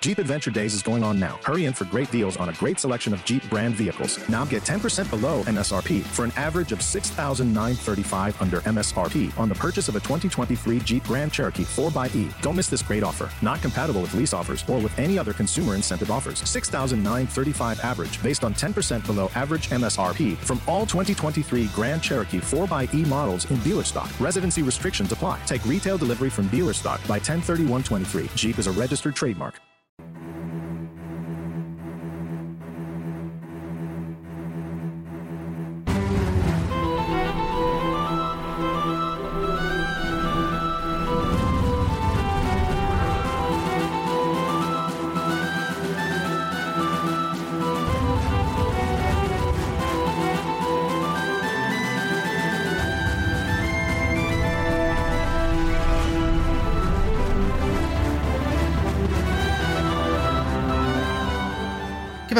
Jeep Adventure Days is going on now. Hurry in for great deals on a great selection of Jeep brand vehicles. Now get 10% below MSRP for an average of 6935 under MSRP on the purchase of a 2023 Jeep Grand Cherokee 4xE. Don't miss this great offer. Not compatible with lease offers or with any other consumer incentive offers. 6935 average based on 10% below average MSRP from all 2023 Grand Cherokee 4xE models in dealer stock. Residency restrictions apply. Take retail delivery from dealer stock by 103123. Jeep is a registered trademark.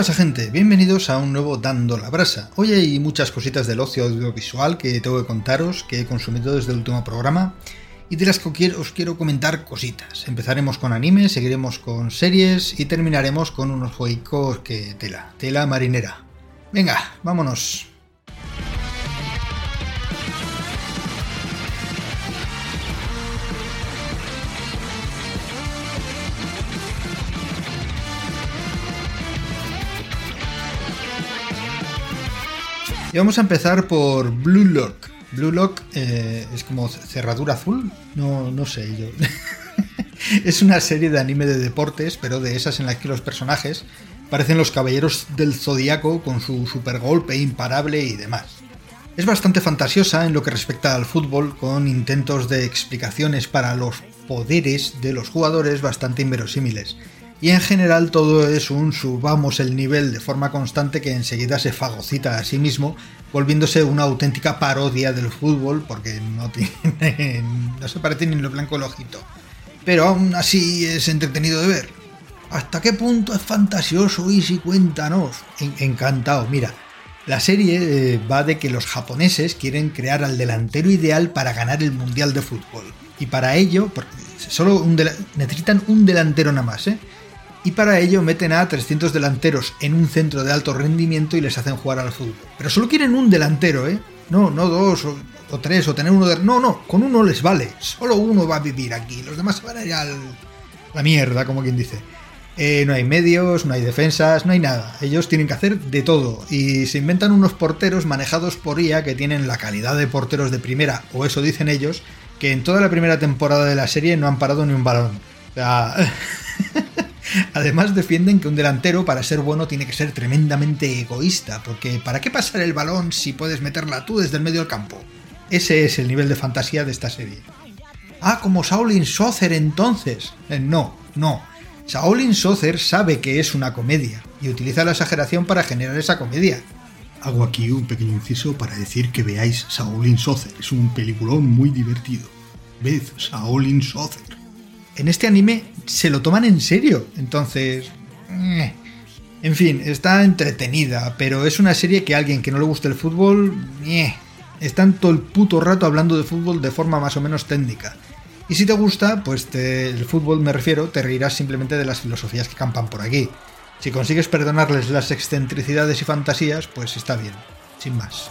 Pasa gente? Bienvenidos a un nuevo Dando la Brasa. Hoy hay muchas cositas del ocio audiovisual que tengo que contaros, que he consumido desde el último programa y de las que os quiero comentar cositas. Empezaremos con anime, seguiremos con series y terminaremos con unos juegos que tela, tela marinera. Venga, vámonos. Y vamos a empezar por Blue Lock. Blue Lock eh, es como cerradura azul. No, no sé yo. es una serie de anime de deportes, pero de esas en las que los personajes parecen los caballeros del zodiaco con su super golpe imparable y demás. Es bastante fantasiosa en lo que respecta al fútbol, con intentos de explicaciones para los poderes de los jugadores bastante inverosímiles y en general todo es un subamos el nivel de forma constante que enseguida se fagocita a sí mismo, volviéndose una auténtica parodia del fútbol porque no tiene, no se parece ni en lo blanco el ojito. Pero aún así es entretenido de ver. ¿Hasta qué punto es fantasioso? Y si cuéntanos. Encantado, mira. La serie eh, va de que los japoneses quieren crear al delantero ideal para ganar el Mundial de Fútbol. Y para ello, solo necesitan un delantero nada más, ¿eh? Y para ello meten a 300 delanteros en un centro de alto rendimiento y les hacen jugar al fútbol. Pero solo quieren un delantero, ¿eh? No, no dos o, tres o tener uno de... No, no, con uno les vale. Solo uno va a vivir aquí. Los demás se van a ir a la mierda, como quien dice. Eh, no hay medios, no hay defensas, no hay nada. Ellos tienen que hacer de todo. Y se inventan unos porteros manejados por IA que tienen la calidad de porteros de primera, o eso dicen ellos, que en toda la primera temporada de la serie no han parado ni un balón. O sea... Además defienden que un delantero para ser bueno tiene que ser tremendamente egoísta, porque ¿para qué pasar el balón si puedes meterla tú desde el medio del campo? Ese es el nivel de fantasía de esta serie. Ah, como Shaolin Soccer entonces. Eh, no, no. Shaolin Soccer sabe que es una comedia y utiliza la exageración para generar esa comedia. Hago aquí un pequeño inciso para decir que veáis Shaolin Soccer. Es un peliculón muy divertido. Ved Shaolin Soccer en este anime se lo toman en serio. Entonces... Eh. En fin, está entretenida, pero es una serie que a alguien que no le guste el fútbol... Eh, están todo el puto rato hablando de fútbol de forma más o menos técnica. Y si te gusta, pues el fútbol me refiero, te reirás simplemente de las filosofías que campan por aquí. Si consigues perdonarles las excentricidades y fantasías, pues está bien, sin más.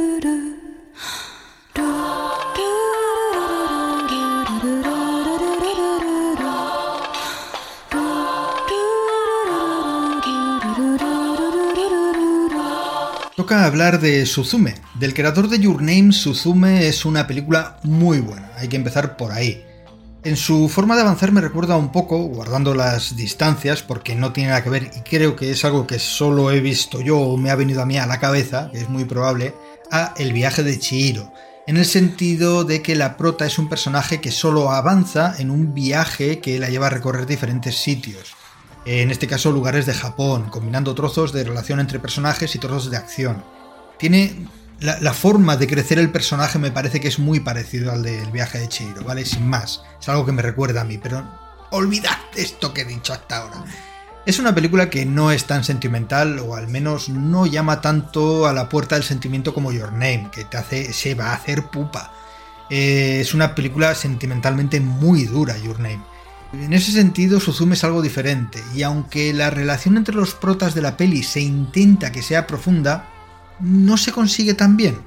Toca hablar de Suzume. Del creador de Your Name, Suzume es una película muy buena, hay que empezar por ahí. En su forma de avanzar me recuerda un poco, guardando las distancias, porque no tiene nada que ver, y creo que es algo que solo he visto yo o me ha venido a mí a la cabeza, que es muy probable, a El viaje de Chihiro, en el sentido de que la prota es un personaje que solo avanza en un viaje que la lleva a recorrer diferentes sitios. En este caso lugares de Japón, combinando trozos de relación entre personajes y trozos de acción. Tiene la, forma de crecer el personaje me parece que es muy parecido al del viaje de Chihiro, ¿vale? Sin más. Es algo que me recuerda a mí, pero olvidad esto que he dicho hasta ahora. Es una película que no es tan sentimental, o al menos no llama tanto a la puerta del sentimiento como Your Name, que te hace, se va a hacer pupa. Eh, es una película sentimentalmente muy dura, Your Name. En ese sentido, Suzume es algo diferente, y aunque la relación entre los protas de la peli se intenta que sea profunda, no se consigue tan bien.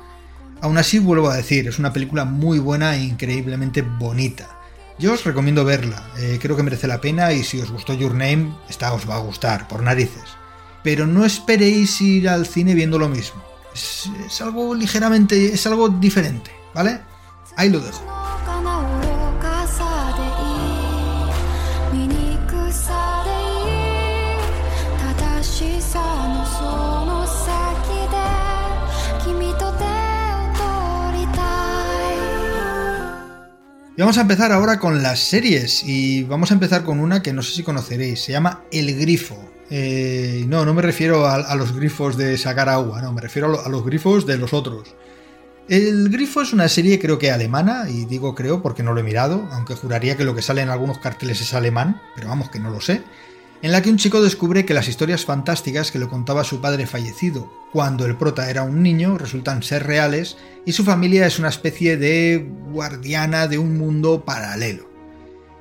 Aún así, vuelvo a decir, es una película muy buena e increíblemente bonita. Yo os recomiendo verla, eh, creo que merece la pena y si os gustó Your Name, esta os va a gustar, por narices. Pero no esperéis ir al cine viendo lo mismo. Es, es algo ligeramente, es algo diferente, ¿vale? Ahí lo dejo. Y vamos a empezar ahora con las series y vamos a empezar con una que no sé si conoceréis, se llama El Grifo. Eh, no, no me refiero a, los grifos de sacar agua, no, me refiero a, los grifos de los otros. El Grifo es una serie creo que alemana, y digo creo porque no lo he mirado, aunque juraría que lo que sale en algunos carteles es alemán, pero vamos que no lo sé en la que un chico descubre que las historias fantásticas que le contaba su padre fallecido cuando el prota era un niño resultan ser reales y su familia es una especie de guardiana de un mundo paralelo.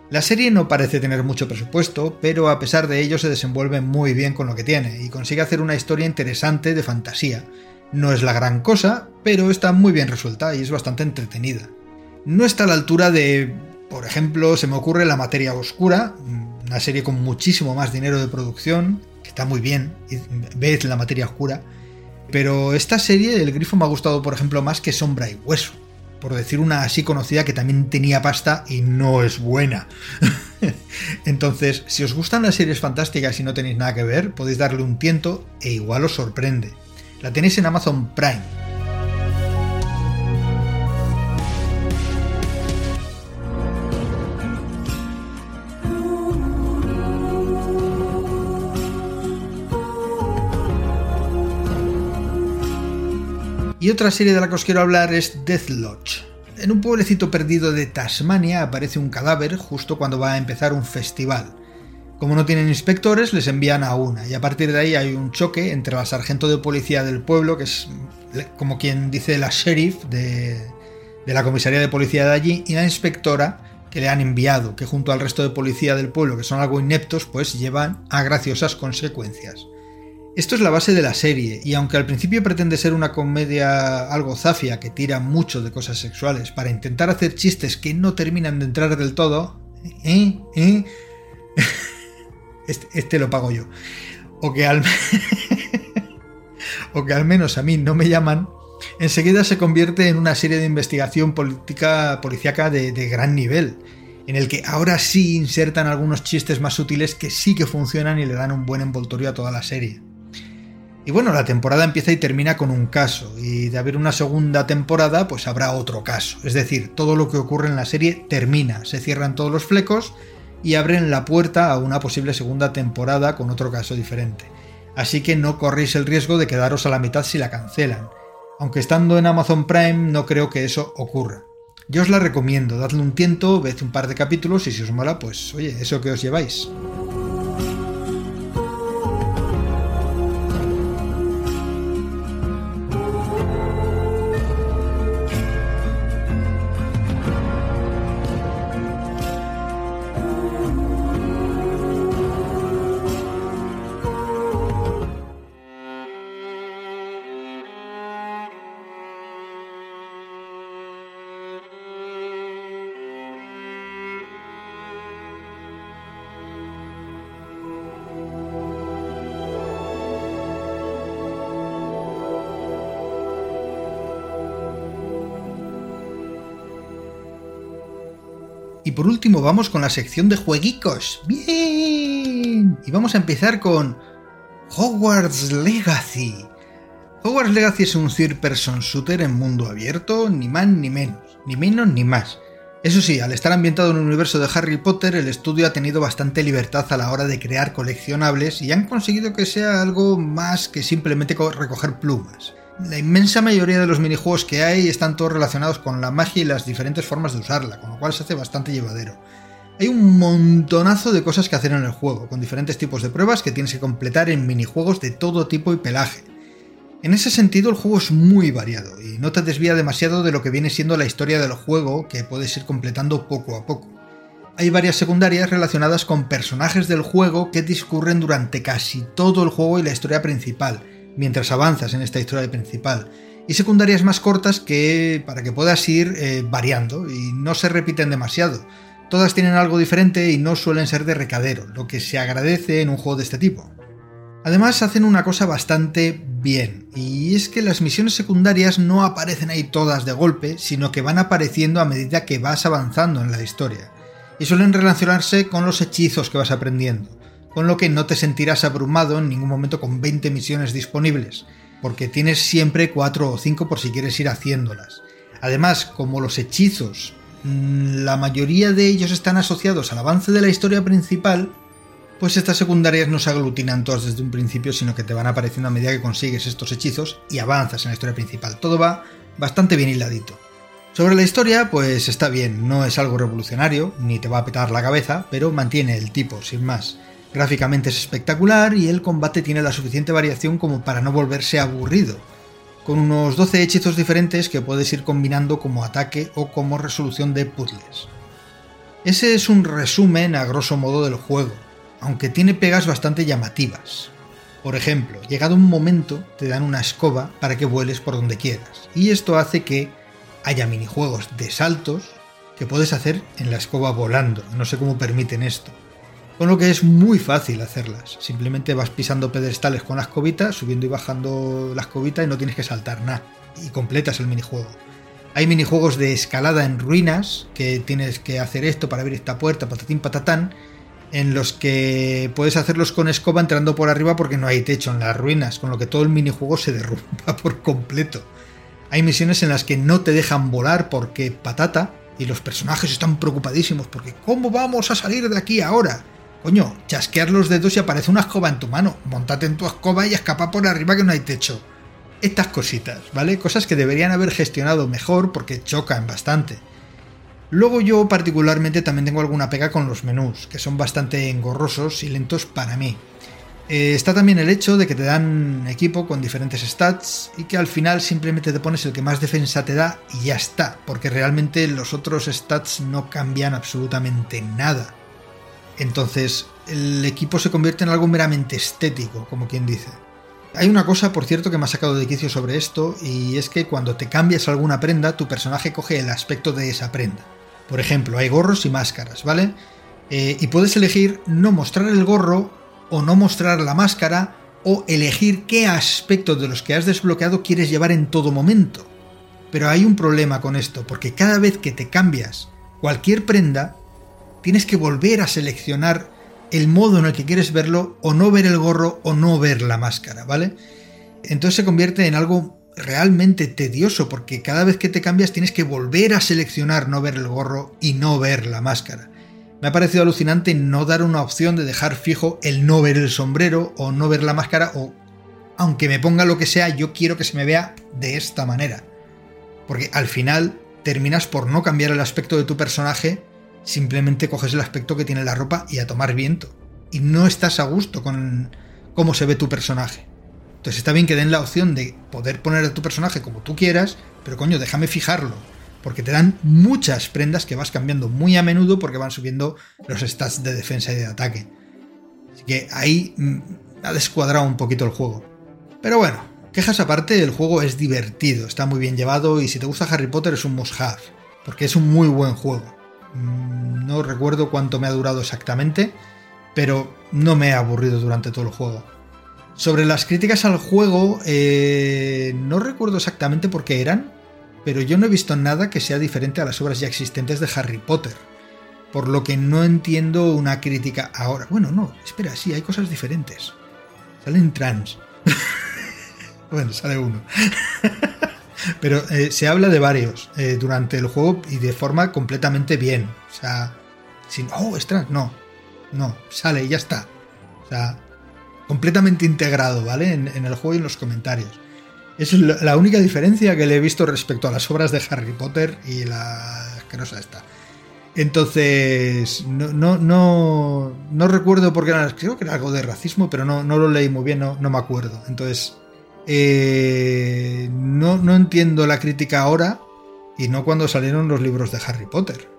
La serie no parece tener mucho presupuesto, pero a pesar de ello se desenvuelve muy bien con lo que tiene y consigue hacer una historia interesante de fantasía. No es la gran cosa, pero está muy bien resuelta y es bastante entretenida. No está a la altura de, por ejemplo, se me ocurre La materia oscura, una serie con muchísimo más dinero de producción, que está muy bien, ves la materia oscura. Pero esta serie, El Grifo, me ha gustado, por ejemplo, más que Sombra y Hueso. Por decir una así conocida que también tenía pasta y no es buena. Entonces, si os gustan las series fantásticas y no tenéis nada que ver, podéis darle un tiento e igual os sorprende. La tenéis en Amazon Prime. Y otra serie de la que os quiero hablar es Death Lodge. En un pueblecito perdido de Tasmania aparece un cadáver justo cuando va a empezar un festival. Como no tienen inspectores, les envían a una, y a partir de ahí hay un choque entre la sargento de policía del pueblo, que es como quien dice la sheriff de, de la comisaría de policía de allí, y la inspectora que le han enviado, que junto al resto de policía del pueblo, que son algo ineptos, pues llevan a graciosas consecuencias. Esto es la base de la serie, y aunque al principio pretende ser una comedia algo zafia que tira mucho de cosas sexuales para intentar hacer chistes que no terminan de entrar del todo, ¿eh? ¿eh? Este, este, lo pago yo. O que, al... que al menos a mí no me llaman, enseguida se convierte en una serie de investigación política policíaca de, de gran nivel, en el que ahora sí insertan algunos chistes más sutiles que sí que funcionan y le dan un buen envoltorio a toda la serie. Y bueno, la temporada empieza y termina con un caso, y de haber una segunda temporada, pues habrá otro caso. Es decir, todo lo que ocurre en la serie termina, se cierran todos los flecos y abren la puerta a una posible segunda temporada con otro caso diferente. Así que no corréis el riesgo de quedaros a la mitad si la cancelan. Aunque estando en Amazon Prime no creo que eso ocurra. Yo os la recomiendo, dadle un tiento, ved un par de capítulos y si os mola, pues oye, eso que os lleváis. Por último vamos con la sección de jueguicos. Bien. Y vamos a empezar con Hogwarts Legacy. Hogwarts Legacy es un third-person shooter en mundo abierto, ni más ni menos, ni menos ni más. Eso sí, al estar ambientado en el universo de Harry Potter, el estudio ha tenido bastante libertad a la hora de crear coleccionables y han conseguido que sea algo más que simplemente recoger plumas. La inmensa mayoría de los minijuegos que hay están todos relacionados con la magia y las diferentes formas de usarla, con lo cual se hace bastante llevadero. Hay un montonazo de cosas que hacer en el juego, con diferentes tipos de pruebas que tienes que completar en minijuegos de todo tipo y pelaje. En ese sentido el juego es muy variado y no te desvía demasiado de lo que viene siendo la historia del juego que puedes ir completando poco a poco. Hay varias secundarias relacionadas con personajes del juego que discurren durante casi todo el juego y la historia principal, mientras avanzas en esta historia principal, y secundarias más cortas que para que puedas ir eh, variando y no se repiten demasiado, Todas tienen algo diferente y no suelen ser de recadero, lo que se agradece en un juego de este tipo. Además hacen una cosa bastante bien, y es que las misiones secundarias no aparecen ahí todas de golpe, sino que van apareciendo a medida que vas avanzando en la historia, y suelen relacionarse con los hechizos que vas aprendiendo, con lo que no te sentirás abrumado en ningún momento con 20 misiones disponibles, porque tienes siempre 4 o 5 por si quieres ir haciéndolas. Además, como los hechizos Mm, la mayoría de ellos están asociados al avance de la historia principal, pues estas secundarias no se aglutinan todas desde un principio, sino que te van apareciendo a medida que consigues estos hechizos y avanzas en la historia principal. Todo va bastante bien hiladito. Sobre la historia, pues está bien, no es algo revolucionario, ni te va a petar la cabeza, pero mantiene el tipo, sin más. Gráficamente es espectacular y el combate tiene la suficiente variación como para no volverse aburrido con unos 12 hechizos diferentes que puedes ir combinando como ataque o como resolución de puzzles. Ese es un resumen a grosso modo del juego, aunque tiene pegas bastante llamativas. Por ejemplo, llegado un momento te dan una escoba para que vueles por donde quieras, y esto hace que haya minijuegos de saltos que puedes hacer en la escoba volando, no sé cómo permiten esto. Con lo que es muy fácil hacerlas. Simplemente vas pisando pedestales con la escobita, subiendo y bajando la escobita y no tienes que saltar nada. Y completas el minijuego. Hay minijuegos de escalada en ruinas, que tienes que hacer esto para abrir esta puerta, patatín patatán, en los que puedes hacerlos con escoba entrando por arriba porque no hay techo en las ruinas, con lo que todo el minijuego se derrumba por completo. Hay misiones en las que no te dejan volar porque patata, y los personajes están preocupadísimos porque ¿cómo vamos a salir de aquí ahora? Coño, chasquear los dedos y aparece una escoba en tu mano. Montate en tu escoba y escapa por arriba que no hay techo. Estas cositas, ¿vale? Cosas que deberían haber gestionado mejor porque chocan bastante. Luego yo particularmente también tengo alguna pega con los menús, que son bastante engorrosos y lentos para mí. Eh, está también el hecho de que te dan equipo con diferentes stats y que al final simplemente te pones el que más defensa te da y ya está, porque realmente los otros stats no cambian absolutamente nada. Entonces, el equipo se convierte en algo meramente estético, como quien dice. Hay una cosa, por cierto, que me ha sacado de quicio sobre esto, y es que cuando te cambias alguna prenda, tu personaje coge el aspecto de esa prenda. Por ejemplo, hay gorros y máscaras, ¿vale? Eh, y puedes elegir no mostrar el gorro o no mostrar la máscara o elegir qué aspecto de los que has desbloqueado quieres llevar en todo momento. Pero hay un problema con esto, porque cada vez que te cambias cualquier prenda, tienes que volver a seleccionar el modo en el que quieres verlo o no ver el gorro o no ver la máscara, ¿vale? Entonces se convierte en algo realmente tedioso porque cada vez que te cambias tienes que volver a seleccionar no ver el gorro y no ver la máscara. Me ha parecido alucinante no dar una opción de dejar fijo el no ver el sombrero o no ver la máscara o aunque me ponga lo que sea, yo quiero que se me vea de esta manera. Porque al final terminas por no cambiar el aspecto de tu personaje simplemente coges el aspecto que tiene la ropa y a tomar viento. Y no estás a gusto con cómo se ve tu personaje. Entonces está bien que den la opción de poder poner a tu personaje como tú quieras, pero coño, déjame fijarlo. Porque te dan muchas prendas que vas cambiando muy a menudo porque van subiendo los stats de defensa y de ataque. Así que ahí mm, ha descuadrado un poquito el juego. Pero bueno, quejas aparte, el juego es divertido, está muy bien llevado y si te gusta Harry Potter es un must-have, porque es un muy buen juego. Mm, no recuerdo cuánto me ha durado exactamente, pero no me he aburrido durante todo el juego. Sobre las críticas al juego, eh, no recuerdo exactamente por qué eran, pero yo no he visto nada que sea diferente a las obras ya existentes de Harry Potter. Por lo que no entiendo una crítica ahora. Bueno, no, espera, sí, hay cosas diferentes. Salen trans. bueno, sale uno. Pero eh, se habla de varios eh, durante el juego y de forma completamente bien. O sea, sin, oh, es no, no, sale y ya está. O sea, completamente integrado, ¿vale? En, el juego y en los comentarios. Es la única diferencia que le he visto respecto a las obras de Harry Potter y la asquerosa esta. Entonces, no, no, no, no recuerdo porque era, creo que era algo de racismo, pero no, no lo leí muy bien, no, no me acuerdo. Entonces, eh, no, entiendo la crítica ahora y no cuando salieron los libros de Harry Potter,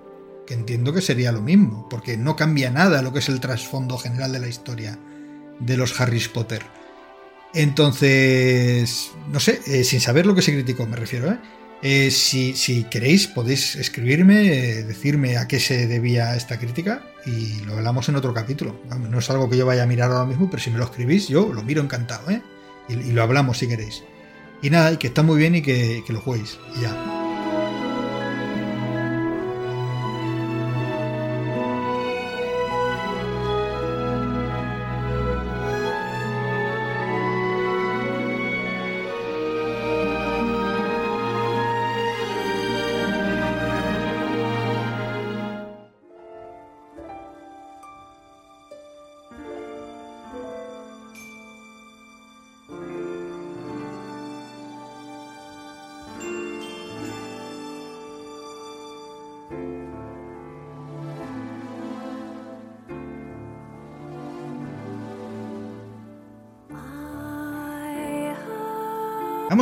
que entiendo que sería lo mismo, porque no cambia nada lo que es el trasfondo general de la historia de los Harry Potter. Entonces, no sé, eh, sin saber lo que se criticó, me refiero, ¿eh? Eh, si, queréis, podéis escribirme, eh, decirme a qué se debía esta crítica y lo hablamos en otro capítulo. No es algo que yo vaya a mirar ahora mismo, pero si me lo escribís, yo lo miro encantado, ¿eh? Y, lo hablamos si queréis. Y nada, y que está muy bien y que, lo juguéis. Y ya.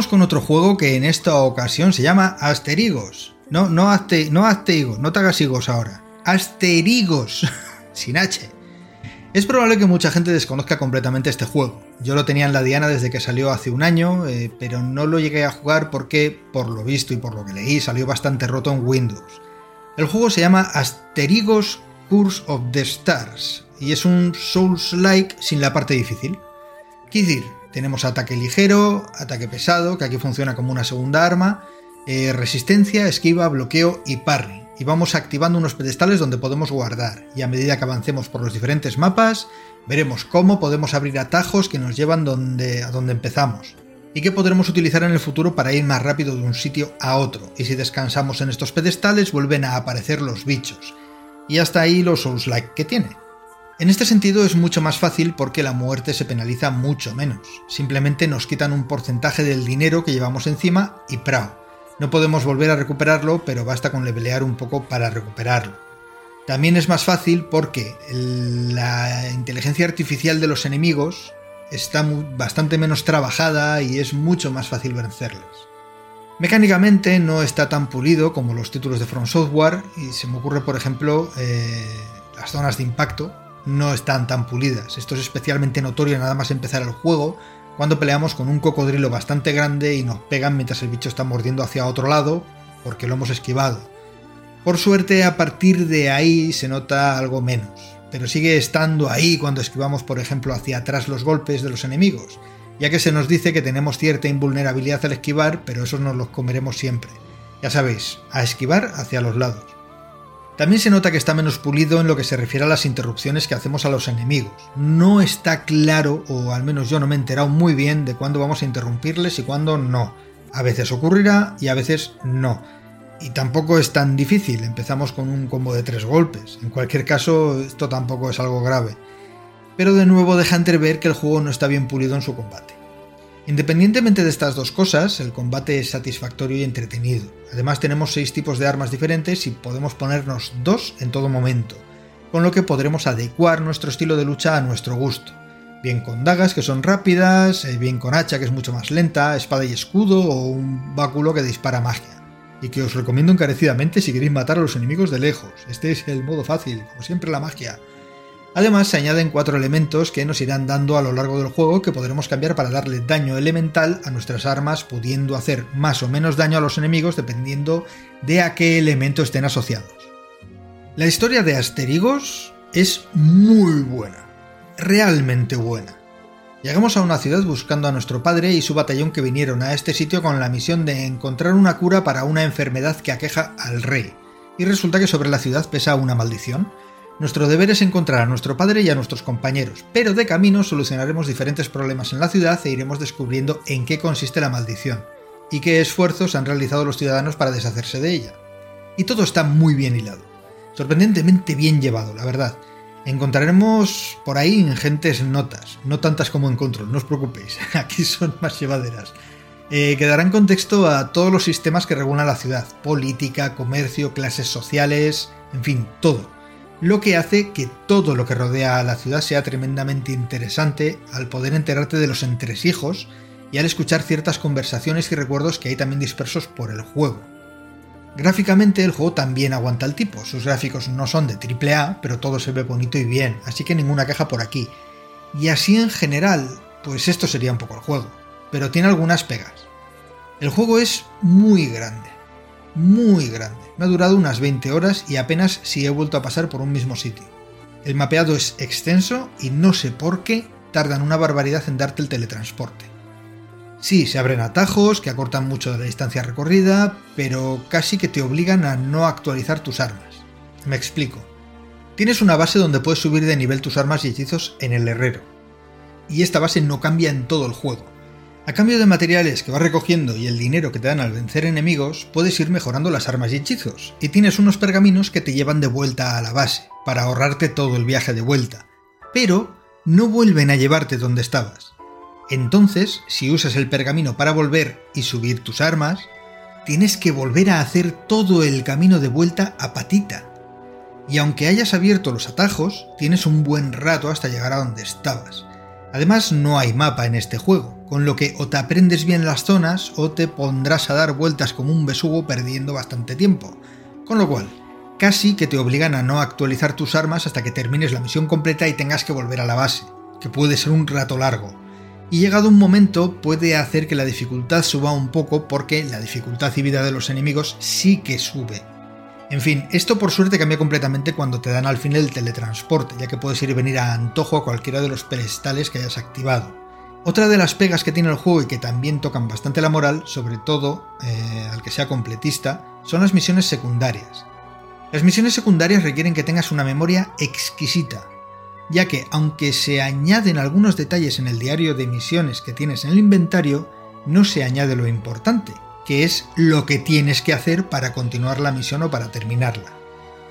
Con otro juego que en esta ocasión se llama Asterigos. No, no, aste, no Asterigos, no te hagas higos ahora. Asterigos, sin H. Es probable que mucha gente desconozca completamente este juego. Yo lo tenía en la Diana desde que salió hace un año, eh, pero no lo llegué a jugar porque, por lo visto y por lo que leí, salió bastante roto en Windows. El juego se llama Asterigos Curse of the Stars y es un Souls-like sin la parte difícil. Quiero decir, tenemos ataque ligero, ataque pesado, que aquí funciona como una segunda arma, eh, resistencia, esquiva, bloqueo y parry. Y vamos activando unos pedestales donde podemos guardar. Y a medida que avancemos por los diferentes mapas, veremos cómo podemos abrir atajos que nos llevan donde, a donde empezamos. Y que podremos utilizar en el futuro para ir más rápido de un sitio a otro. Y si descansamos en estos pedestales, vuelven a aparecer los bichos. Y hasta ahí los Souls-like que tiene. En este sentido es mucho más fácil porque la muerte se penaliza mucho menos. Simplemente nos quitan un porcentaje del dinero que llevamos encima y prao. No podemos volver a recuperarlo, pero basta con levelear un poco para recuperarlo. También es más fácil porque la inteligencia artificial de los enemigos está bastante menos trabajada y es mucho más fácil vencerles. Mecánicamente no está tan pulido como los títulos de From Software y se me ocurre por ejemplo eh, las zonas de impacto, no están tan pulidas. Esto es especialmente notorio nada más empezar el juego, cuando peleamos con un cocodrilo bastante grande y nos pegan mientras el bicho está mordiendo hacia otro lado, porque lo hemos esquivado. Por suerte, a partir de ahí se nota algo menos, pero sigue estando ahí cuando esquivamos, por ejemplo, hacia atrás los golpes de los enemigos, ya que se nos dice que tenemos cierta invulnerabilidad al esquivar, pero esos nos los comeremos siempre. Ya sabéis, a esquivar hacia los lados. También se nota que está menos pulido en lo que se refiere a las interrupciones que hacemos a los enemigos. No está claro, o al menos yo no me he enterado muy bien de cuándo vamos a interrumpirles y cuándo no. A veces ocurrirá y a veces no. Y tampoco es tan difícil, empezamos con un combo de tres golpes. En cualquier caso, esto tampoco es algo grave. Pero de nuevo deja entrever que el juego no está bien pulido en su combate. Independientemente de estas dos cosas, el combate es satisfactorio y entretenido. Además tenemos seis tipos de armas diferentes y podemos ponernos dos en todo momento, con lo que podremos adecuar nuestro estilo de lucha a nuestro gusto. Bien con dagas que son rápidas, eh, bien con hacha que es mucho más lenta, espada y escudo o un báculo que dispara magia. Y que os recomiendo encarecidamente si queréis matar a los enemigos de lejos. Este es el modo fácil, como siempre la magia. Además se añaden cuatro elementos que nos irán dando a lo largo del juego que podremos cambiar para darle daño elemental a nuestras armas, pudiendo hacer más o menos daño a los enemigos dependiendo de a qué elemento estén asociados. La historia de Asterigos es muy buena, realmente buena. Llegamos a una ciudad buscando a nuestro padre y su batallón que vinieron a este sitio con la misión de encontrar una cura para una enfermedad que aqueja al rey, y resulta que sobre la ciudad pesa una maldición, nuestro deber es encontrar a nuestro padre y a nuestros compañeros, pero de camino solucionaremos diferentes problemas en la ciudad e iremos descubriendo en qué consiste la maldición y qué esfuerzos han realizado los ciudadanos para deshacerse de ella. Y todo está muy bien hilado, sorprendentemente bien llevado, la verdad. Encontraremos por ahí ingentes notas, no tantas como en Control, no os preocupéis, aquí son más llevaderas. eh, que darán contexto a todos los sistemas que regulan la ciudad, política, comercio, clases sociales, en fin, todo. Lo que hace que todo lo que rodea a la ciudad sea tremendamente interesante al poder enterarte de los entresijos y al escuchar ciertas conversaciones y recuerdos que hay también dispersos por el juego. Gráficamente el juego también aguanta el tipo, sus gráficos no son de AAA, pero todo se ve bonito y bien, así que ninguna queja por aquí. Y así en general, pues esto sería un poco el juego, pero tiene algunas pegas. El juego es muy grande, muy grande. Me ha durado unas 20 horas y apenas si he vuelto a pasar por un mismo sitio. El mapeado es extenso y no sé por qué tardan una barbaridad en darte el teletransporte. Sí, se abren atajos que acortan mucho la distancia recorrida, pero casi que te obligan a no actualizar tus armas. Me explico. Tienes una base donde puedes subir de nivel tus armas y hechizos en el herrero. Y esta base no cambia en todo el juego. A cambio de materiales que vas recogiendo y el dinero que te dan al vencer enemigos, puedes ir mejorando las armas y hechizos, y tienes unos pergaminos que te llevan de vuelta a la base, para ahorrarte todo el viaje de vuelta. Pero no vuelven a llevarte donde estabas. Entonces, si usas el pergamino para volver y subir tus armas, tienes que volver a hacer todo el camino de vuelta a patita. Y aunque hayas abierto los atajos, tienes un buen rato hasta llegar a donde estabas. Además, no hay mapa en este juego, con lo que o te aprendes bien las zonas o te pondrás a dar vueltas como un besugo perdiendo bastante tiempo. Con lo cual, casi que te obligan a no actualizar tus armas hasta que termines la misión completa y tengas que volver a la base, que puede ser un rato largo y llegado un momento puede hacer que la dificultad suba un poco porque la dificultad y vida de los enemigos sí que sube. En fin, esto por suerte cambia completamente cuando te dan al fin el teletransporte, ya que puedes ir y venir a antojo a cualquiera de los pedestales que hayas activado. Otra de las pegas que tiene el juego y que también tocan bastante la moral, sobre todo eh, al que sea completista, son las misiones secundarias. Las misiones secundarias requieren que tengas una memoria exquisita, ya que aunque se añaden algunos detalles en el diario de misiones que tienes en el inventario, no se añade lo importante, que es lo que tienes que hacer para continuar la misión o para terminarla.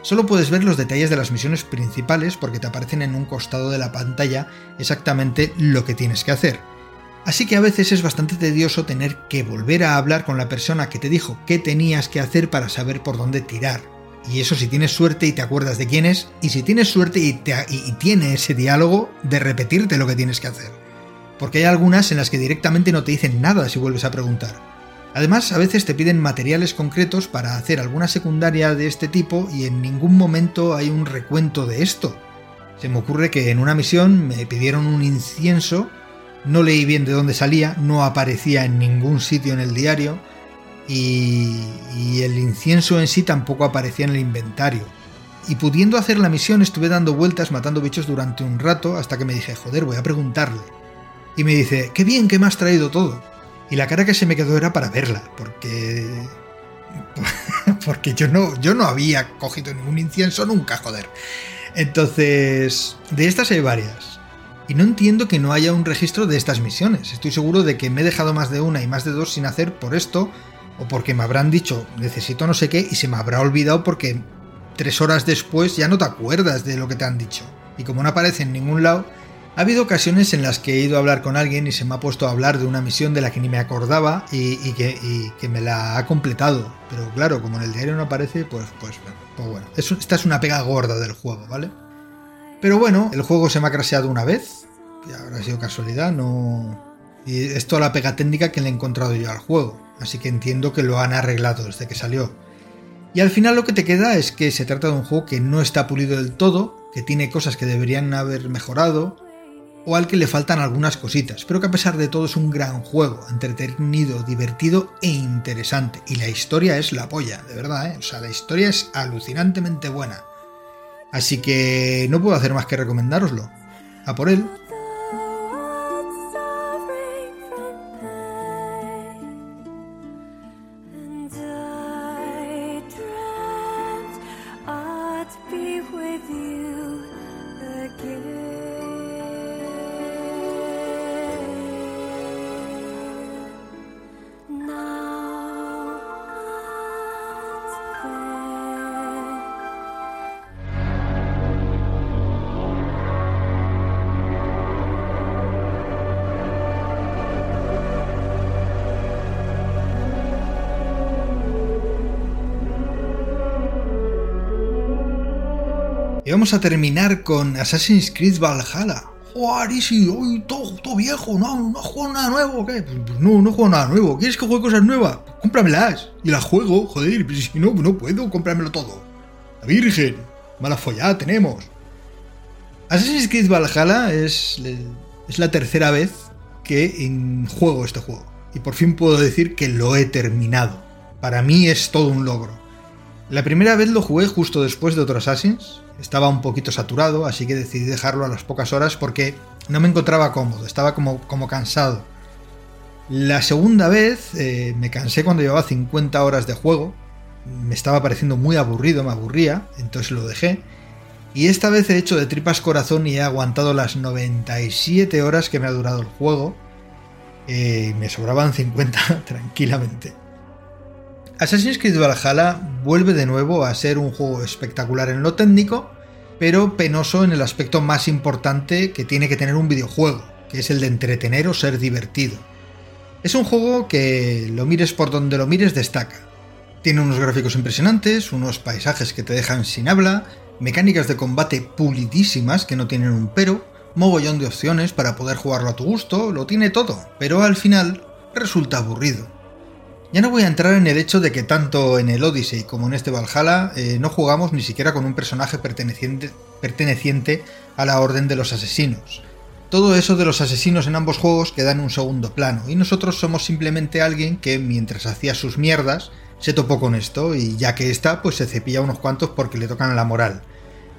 Solo puedes ver los detalles de las misiones principales porque te aparecen en un costado de la pantalla exactamente lo que tienes que hacer. Así que a veces es bastante tedioso tener que volver a hablar con la persona que te dijo qué tenías que hacer para saber por dónde tirar. Y eso si tienes suerte y te acuerdas de quién es, y si tienes suerte y, tiene ese diálogo de repetirte lo que tienes que hacer. Porque hay algunas en las que directamente no te dicen nada si vuelves a preguntar. Además, a veces te piden materiales concretos para hacer alguna secundaria de este tipo y en ningún momento hay un recuento de esto. Se me ocurre que en una misión me pidieron un incienso, no leí bien de dónde salía, no aparecía en ningún sitio en el diario, y, el incienso en sí tampoco aparecía en el inventario. Y pudiendo hacer la misión estuve dando vueltas matando bichos durante un rato hasta que me dije, joder, voy a preguntarle. Y me dice, qué bien que me has traído todo. Y la cara que se me quedó era para verla, porque... porque yo no, yo no había cogido ningún incienso nunca, joder. Entonces, de estas hay varias. Y no entiendo que no haya un registro de estas misiones. Estoy seguro de que me he dejado más de una y más de dos sin hacer por esto o porque me habrán dicho necesito no sé qué y se me habrá olvidado porque tres horas después ya no te acuerdas de lo que te han dicho. Y como no aparece en ningún lado, ha habido ocasiones en las que he ido a hablar con alguien y se me ha puesto a hablar de una misión de la que ni me acordaba y, que, me la ha completado. Pero claro, como en el diario no aparece, pues, pues, pues bueno. esta es una pega gorda del juego, ¿vale? Pero bueno, el juego se me ha craseado una vez. Y habrá sido casualidad, no... Y es toda la pega técnica que le he encontrado yo al juego así que entiendo que lo han arreglado desde que salió. Y al final lo que te queda es que se trata de un juego que no está pulido del todo, que tiene cosas que deberían haber mejorado, o al que le faltan algunas cositas, pero que a pesar de todo es un gran juego, entretenido, divertido e interesante. Y la historia es la polla, de verdad, ¿eh? O sea, la historia es alucinantemente buena. Así que no puedo hacer más que recomendároslo. A por él. Vamos a terminar con Assassin's Creed Valhalla. Joder, Isi, hoy todo, todo, viejo, no, no juego nada nuevo, ¿qué? Pues, pues no, no juego nada nuevo. ¿Quieres que juegue cosas nuevas? Pues cómpramelas. Y las juego, joder, si no, no puedo comprármelo todo. La Virgen, mala follada tenemos. Assassin's Creed Valhalla es, es la tercera vez que juego este juego. Y por fin puedo decir que lo he terminado. Para mí es todo un logro. La primera vez lo jugué justo después de otro Assassin's. Estaba un poquito saturado, así que decidí dejarlo a las pocas horas porque no me encontraba cómodo, estaba como, como cansado. La segunda vez eh, me cansé cuando llevaba 50 horas de juego. Me estaba pareciendo muy aburrido, me aburría, entonces lo dejé. Y esta vez he hecho de tripas corazón y he aguantado las 97 horas que me ha durado el juego. Eh, me sobraban 50 tranquilamente. Assassin's Creed Valhalla vuelve de nuevo a ser un juego espectacular en lo técnico, pero penoso en el aspecto más importante que tiene que tener un videojuego, que es el de entretener o ser divertido. Es un juego que lo mires por donde lo mires destaca. Tiene unos gráficos impresionantes, unos paisajes que te dejan sin habla, mecánicas de combate pulidísimas que no tienen un pero, mogollón de opciones para poder jugarlo a tu gusto, lo tiene todo, pero al final resulta aburrido. Ya no voy a entrar en el hecho de que tanto en el Odyssey como en este Valhalla eh, no jugamos ni siquiera con un personaje perteneciente, perteneciente a la Orden de los Asesinos. Todo eso de los asesinos en ambos juegos queda en un segundo plano, y nosotros somos simplemente alguien que mientras hacía sus mierdas se topó con esto, y ya que está, pues se cepilla unos cuantos porque le tocan la moral.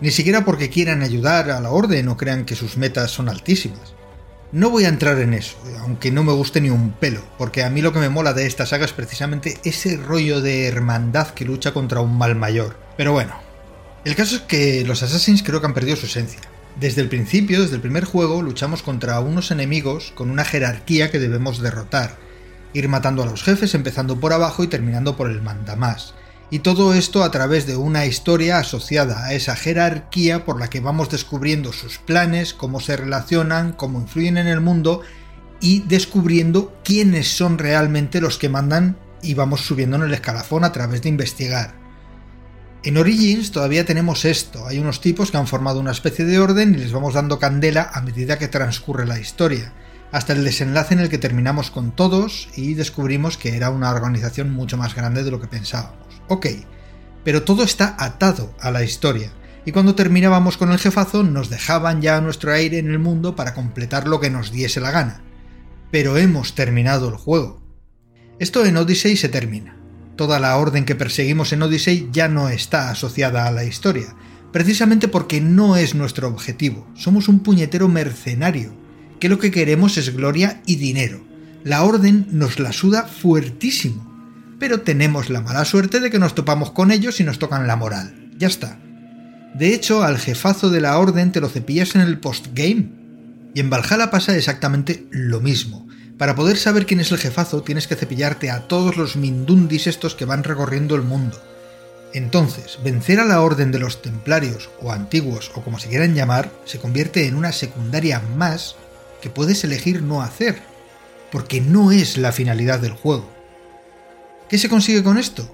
Ni siquiera porque quieran ayudar a la orden o crean que sus metas son altísimas. No voy a entrar en eso, aunque no me guste ni un pelo, porque a mí lo que me mola de esta saga es precisamente ese rollo de hermandad que lucha contra un mal mayor. Pero bueno, el caso es que los Assassins creo que han perdido su esencia. Desde el principio, desde el primer juego, luchamos contra unos enemigos con una jerarquía que debemos derrotar, ir matando a los jefes empezando por abajo y terminando por el mandamás y todo esto a través de una historia asociada a esa jerarquía por la que vamos descubriendo sus planes, cómo se relacionan, cómo influyen en el mundo y descubriendo quiénes son realmente los que mandan y vamos subiendo en el escalafón a través de investigar. En Origins todavía tenemos esto, hay unos tipos que han formado una especie de orden y les vamos dando candela a medida que transcurre la historia, hasta el desenlace en el que terminamos con todos y descubrimos que era una organización mucho más grande de lo que pensábamos. Ok, pero todo está atado a la historia, y cuando terminábamos con el jefazo nos dejaban ya nuestro aire en el mundo para completar lo que nos diese la gana. Pero hemos terminado el juego. Esto en Odyssey se termina. Toda la orden que perseguimos en Odyssey ya no está asociada a la historia, precisamente porque no es nuestro objetivo. Somos un puñetero mercenario, que lo que queremos es gloria y dinero. La orden nos la suda fuertísimo pero tenemos la mala suerte de que nos topamos con ellos y nos tocan la moral. Ya está. De hecho, al jefazo de la orden te lo cepillas en el postgame. Y en Valhalla pasa exactamente lo mismo. Para poder saber quién es el jefazo tienes que cepillarte a todos los mindundis estos que van recorriendo el mundo. Entonces, vencer a la orden de los templarios o antiguos o como se quieran llamar se convierte en una secundaria más que puedes elegir no hacer, porque no es la finalidad del juego. ¿Qué se consigue con esto?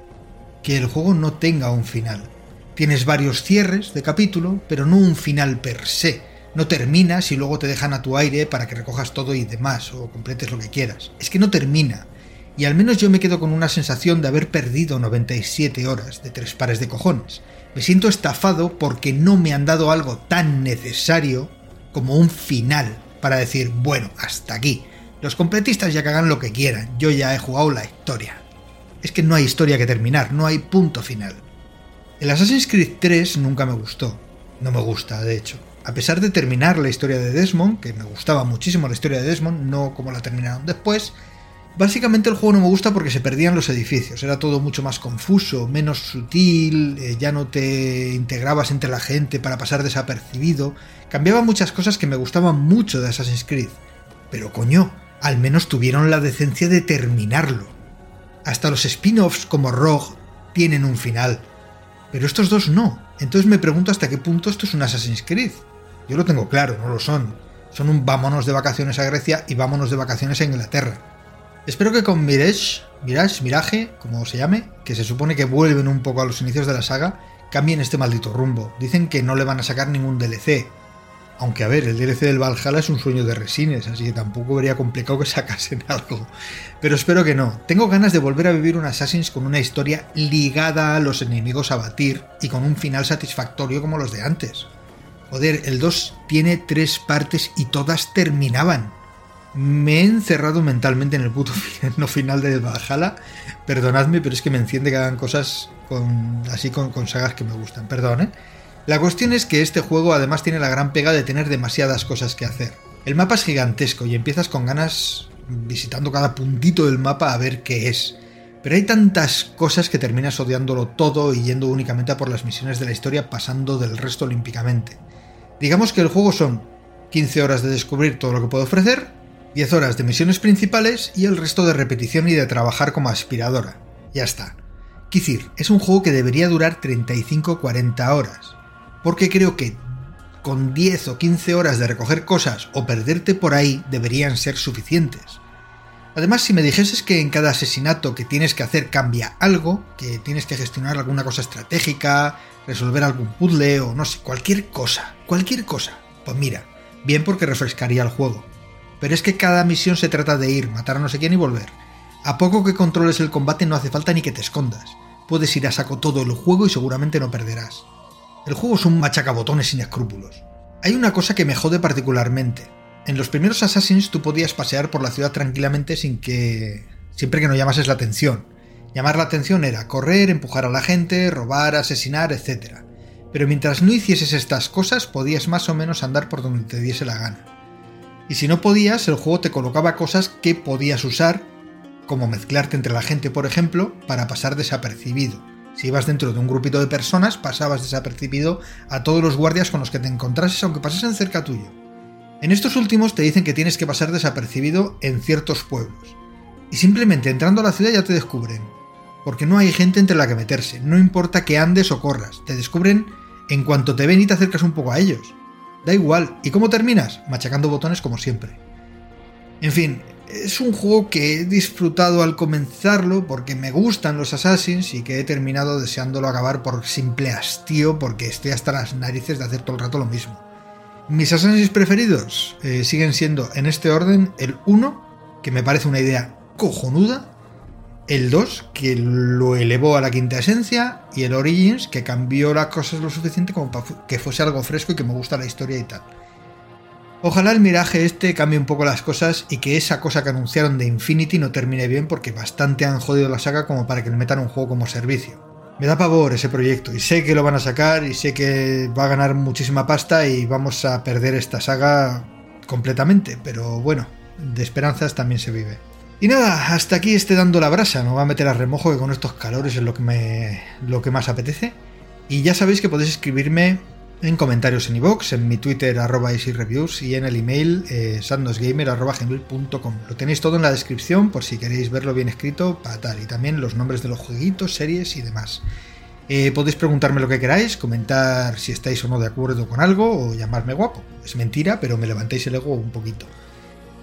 Que el juego no tenga un final. Tienes varios cierres de capítulo, pero no un final per se. No terminas y luego te dejan a tu aire para que recojas todo y demás, o completes lo que quieras. Es que no termina. Y al menos yo me quedo con una sensación de haber perdido 97 horas de tres pares de cojones. Me siento estafado porque no me han dado algo tan necesario como un final para decir, bueno, hasta aquí. Los completistas ya que hagan lo que quieran, yo ya he jugado la historia es que no hay historia que terminar, no hay punto final. El Assassin's Creed 3 nunca me gustó, no me gusta de hecho. A pesar de terminar la historia de Desmond, que me gustaba muchísimo la historia de Desmond, no como la terminaron después, básicamente el juego no me gusta porque se perdían los edificios, era todo mucho más confuso, menos sutil, eh, ya no te integrabas entre la gente para pasar desapercibido, cambiaba muchas cosas que me gustaban mucho de Assassin's Creed. Pero coño, al menos tuvieron la decencia de terminarlo. Hasta los spin-offs como Rogue tienen un final. Pero estos dos no. Entonces me pregunto hasta qué punto esto es un Assassin's Creed. Yo lo tengo claro, no lo son. Son un vámonos de vacaciones a Grecia y vámonos de vacaciones a Inglaterra. Espero que con Mirage, Mirage, Mirage, como se llame, que se supone que vuelven un poco a los inicios de la saga, cambien este maldito rumbo. Dicen que no le van a sacar ningún DLC. Aunque a ver, el DLC del Valhalla es un sueño de resines, así que tampoco vería complicado que sacasen algo. Pero espero que no. Tengo ganas de volver a vivir un Assassin's con una historia ligada a los enemigos a batir y con un final satisfactorio como los de antes. Joder, el 2 tiene tres partes y todas terminaban. Me he encerrado mentalmente en el puto no final de Valhalla. Perdonadme, pero es que me enciende que hagan cosas con, así con, con sagas que me gustan. Perdón, ¿eh? La cuestión es que este juego además tiene la gran pega de tener demasiadas cosas que hacer. El mapa es gigantesco y empiezas con ganas visitando cada puntito del mapa a ver qué es. Pero hay tantas cosas que terminas odiándolo todo y yendo únicamente a por las misiones de la historia pasando del resto olímpicamente. Digamos que el juego son 15 horas de descubrir todo lo que puede ofrecer, 10 horas de misiones principales y el resto de repetición y de trabajar como aspiradora. Ya está. Quizir, es un juego que debería durar 35-40 horas porque creo que con 10 o 15 horas de recoger cosas o perderte por ahí deberían ser suficientes. Además, si me dijeses que en cada asesinato que tienes que hacer cambia algo, que tienes que gestionar alguna cosa estratégica, resolver algún puzzle o no sé, cualquier cosa, cualquier cosa, pues mira, bien porque refrescaría el juego. Pero es que cada misión se trata de ir, matar a no sé quién y volver. A poco que controles el combate no hace falta ni que te escondas. Puedes ir a saco todo el juego y seguramente no perderás. El juego es un machacabotones sin escrúpulos. Hay una cosa que me jode particularmente. En los primeros Assassins tú podías pasear por la ciudad tranquilamente sin que... siempre que no llamases la atención. Llamar la atención era correr, empujar a la gente, robar, asesinar, etc. Pero mientras no hicieses estas cosas podías más o menos andar por donde te diese la gana. Y si no podías, el juego te colocaba cosas que podías usar, como mezclarte entre la gente, por ejemplo, para pasar desapercibido si ibas dentro de un grupito de personas, pasabas desapercibido a todos los guardias con los que te encontrases, aunque pasasen cerca tuyo. En estos últimos te dicen que tienes que pasar desapercibido en ciertos pueblos. Y simplemente entrando a la ciudad ya te descubren. Porque no hay gente entre la que meterse, no importa que andes o corras, te descubren en cuanto te ven y te acercas un poco a ellos. Da igual. ¿Y cómo terminas? Machacando botones como siempre. En fin, es un juego que he disfrutado al comenzarlo porque me gustan los Assassins y que he terminado deseándolo acabar por simple hastío porque estoy hasta las narices de hacer todo el rato lo mismo. Mis Assassins preferidos eh, siguen siendo en este orden el 1, que me parece una idea cojonuda, el 2, que lo elevó a la quinta esencia, y el Origins, que cambió las cosas lo suficiente como para que fuese algo fresco y que me gusta la historia y tal. Ojalá el miraje este cambie un poco las cosas y que esa cosa que anunciaron de Infinity no termine bien porque bastante han jodido la saga como para que le metan un juego como servicio. Me da pavor ese proyecto y sé que lo van a sacar y sé que va a ganar muchísima pasta y vamos a perder esta saga completamente, pero bueno, de esperanzas también se vive. Y nada, hasta aquí esté dando la brasa, me voy a meter a remojo que con estos calores es lo que, me, lo que más apetece. Y ya sabéis que podéis escribirme en comentarios en iVoox, en mi Twitter arroba y en el email eh, sandosgamer.com. Lo tenéis todo en la descripción por si queréis verlo bien escrito para tal. Y también los nombres de los jueguitos, series y demás. Eh, podéis preguntarme lo que queráis, comentar si estáis o no de acuerdo con algo o llamarme guapo. Es mentira, pero me levantáis el ego un poquito.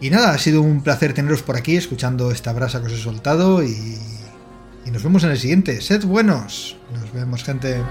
Y nada, ha sido un placer teneros por aquí escuchando esta brasa que os he soltado y nos vemos en el siguiente. Sed buenos. Nos vemos gente.